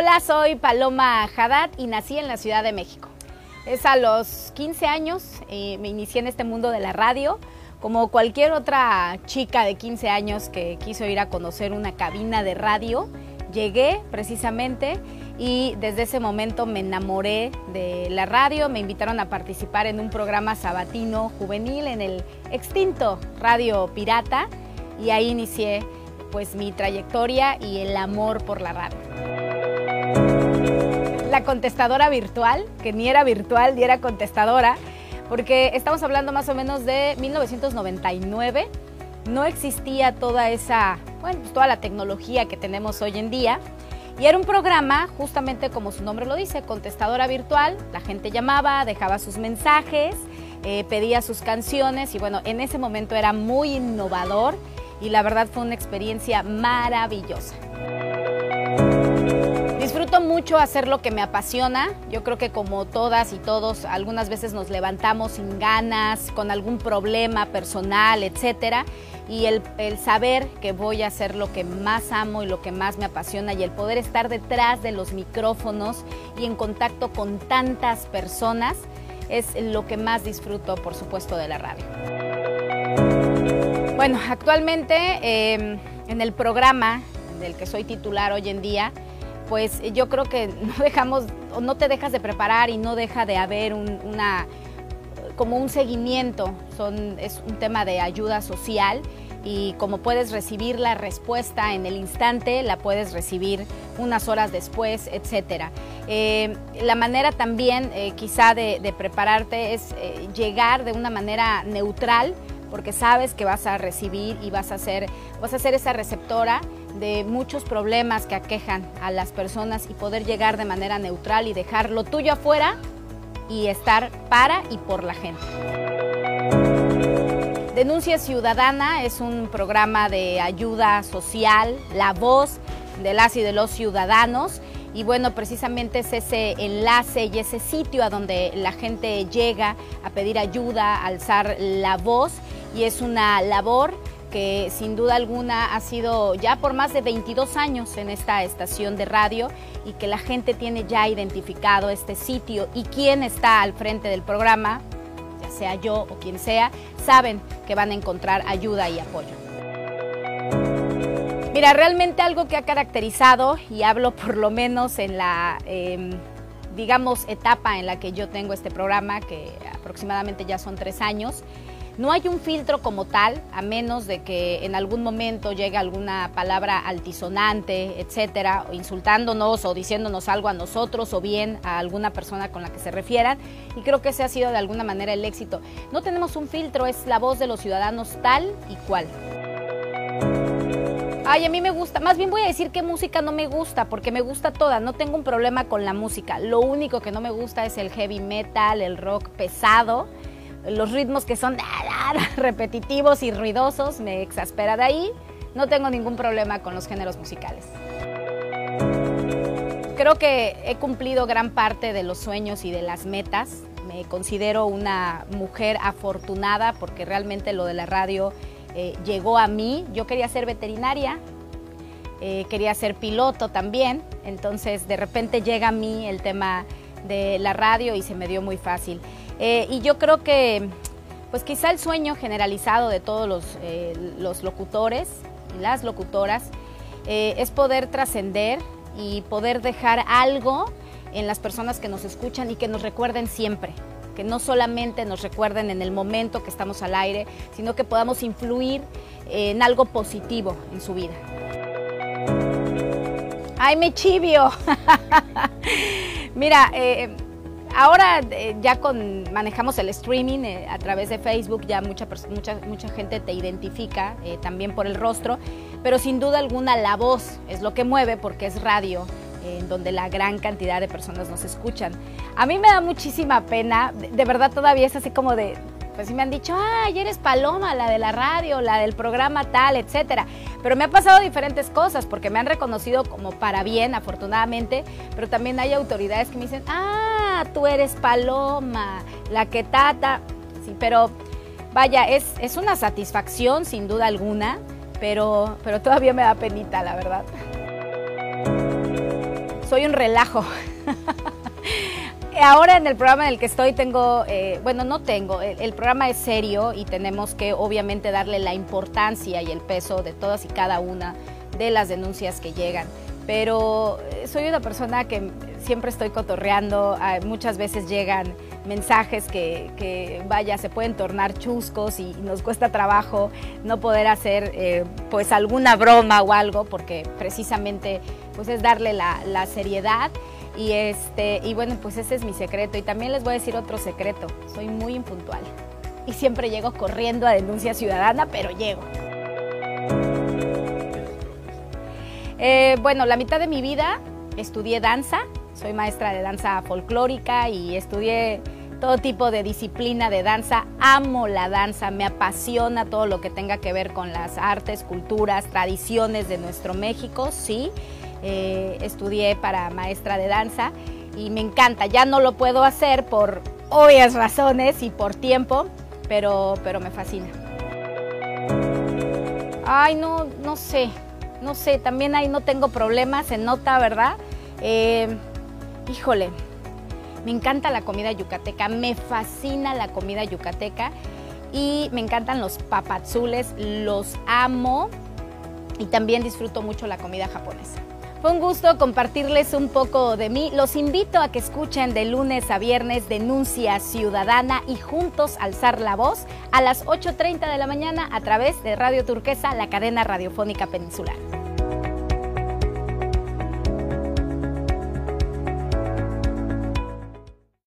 Hola, soy Paloma Haddad y nací en la Ciudad de México. Es a los 15 años, eh, me inicié en este mundo de la radio, como cualquier otra chica de 15 años que quiso ir a conocer una cabina de radio. Llegué precisamente y desde ese momento me enamoré de la radio, me invitaron a participar en un programa sabatino juvenil en el extinto Radio Pirata y ahí inicié pues mi trayectoria y el amor por la radio. La contestadora virtual, que ni era virtual ni era contestadora, porque estamos hablando más o menos de 1999, no existía toda esa, bueno, pues toda la tecnología que tenemos hoy en día y era un programa, justamente como su nombre lo dice, contestadora virtual. La gente llamaba, dejaba sus mensajes, eh, pedía sus canciones y bueno, en ese momento era muy innovador y la verdad fue una experiencia maravillosa. Mucho hacer lo que me apasiona. Yo creo que como todas y todos, algunas veces nos levantamos sin ganas, con algún problema personal, etcétera y el, saber que voy a hacer lo que más amo y lo que más me apasiona y el poder estar detrás de los micrófonos y en contacto con tantas personas es lo que más disfruto, por supuesto, de la radio. Bueno, actualmente em, en el programa del que soy titular hoy en día, pues yo creo que no dejamos, no te dejas de preparar y no deja de haber una como un seguimiento, es un tema de ayuda social y como puedes recibir la respuesta en el instante, la puedes recibir unas horas después, etc. Eh, la manera también eh, quizá de, prepararte es eh, llegar de una manera neutral, porque sabes que vas a recibir y vas a ser, vas a ser esa receptora de muchos problemas que aquejan a las personas y poder llegar de manera neutral y dejar lo tuyo afuera y estar para y por la gente. Denuncia Ciudadana es un programa de ayuda social, la voz de las y de los ciudadanos. Y bueno, precisamente es ese enlace y ese sitio a donde la gente llega a pedir ayuda, a alzar la voz. Y es una labor que sin duda alguna ha sido ya por más de 22 años en esta estación de radio y que la gente tiene ya identificado este sitio y quién está al frente del programa, ya sea yo o quien sea, saben que van a encontrar ayuda y apoyo. Mira, realmente algo que ha caracterizado, y hablo por lo menos en la, em, digamos, etapa en la que yo tengo este programa, que aproximadamente ya son tres años, no hay un filtro como tal, a menos de que en algún momento llegue alguna palabra altisonante, etcétera, o insultándonos o diciéndonos algo a nosotros o bien a alguna persona con la que se refieran. Y creo que ese ha sido de alguna manera el éxito. No tenemos un filtro, es la voz de los ciudadanos tal y cual. Ay, a mí me gusta, más bien voy a decir que música no me gusta, porque me gusta toda, no tengo un problema con la música. Lo único que no me gusta es el heavy metal, el rock pesado los ritmos que son repetitivos y ruidosos me exaspera de ahí. No tengo ningún problema con los géneros musicales. Creo que he cumplido gran parte de los sueños y de las metas. Me considero una mujer afortunada porque realmente lo de la radio eh, llegó a mí. Yo quería ser veterinaria, eh, quería ser piloto también, entonces de repente llega a mí el tema de la radio y se me dio muy fácil. Eh, y yo creo que, pues quizá el sueño generalizado de todos los, eh, locutores y las locutoras eh, es poder trascender y poder dejar algo en las personas que nos escuchan y que nos recuerden siempre que no solamente nos recuerden en el momento que estamos al aire, sino que podamos influir en algo positivo en su vida. ¡Ay, me chivio! Mira, Ahora eh, ya con, manejamos el streaming eh, a través de Facebook, ya mucha, mucha, mucha gente te identifica eh, también por el rostro, pero sin duda alguna la voz es lo que mueve porque es radio, en donde la gran cantidad de personas nos escuchan. A mí me da muchísima pena, de verdad todavía es así como de, pues me han dicho, ay, eres Paloma, la de la radio, la del programa tal, etcétera. Pero me ha pasado diferentes cosas porque me han reconocido como para bien, afortunadamente, pero también hay autoridades que me dicen, ah, tú eres Paloma, la que tata. Sí, pero vaya, es, es una satisfacción sin duda alguna, pero, pero todavía me da penita, la verdad. soy un relajo. Ahora en el programa en el que estoy tengo, eh, bueno, no tengo, el, programa es serio y tenemos que obviamente darle la importancia y el peso de todas y cada una de las denuncias que llegan. Pero eh, soy una persona que siempre estoy cotorreando, muchas veces llegan mensajes que, vaya, se pueden tornar chuscos y nos cuesta trabajo no poder hacer eh, pues alguna broma o algo porque precisamente pues es darle la, la seriedad y, este, y bueno, pues ese es mi secreto. Y también les voy a decir otro secreto. Soy muy impuntual. Y siempre llego corriendo a denuncia ciudadana, pero llego. Eh, bueno, la mitad de mi vida estudié danza. Soy maestra de danza folclórica y estudié todo tipo de disciplina de danza. Amo la danza, me apasiona todo lo que tenga que ver con las artes, culturas, tradiciones de nuestro México, sí. Eh, estudié para maestra de danza y me encanta. Ya no lo puedo hacer por obvias razones y por tiempo, pero, pero me fascina. Ay, no, no sé, no sé, también ahí no tengo problemas, se nota, ¿verdad? Eh, híjole, me encanta la comida yucateca, me fascina la comida yucateca y me encantan los papazules, los amo y también disfruto mucho la comida japonesa. Fue un gusto compartirles un poco de mí. Los invito a que escuchen de lunes a viernes Denuncia Ciudadana y juntos alzar la voz a las 8.30 de la mañana a través de Radio Turquesa, la cadena radiofónica peninsular.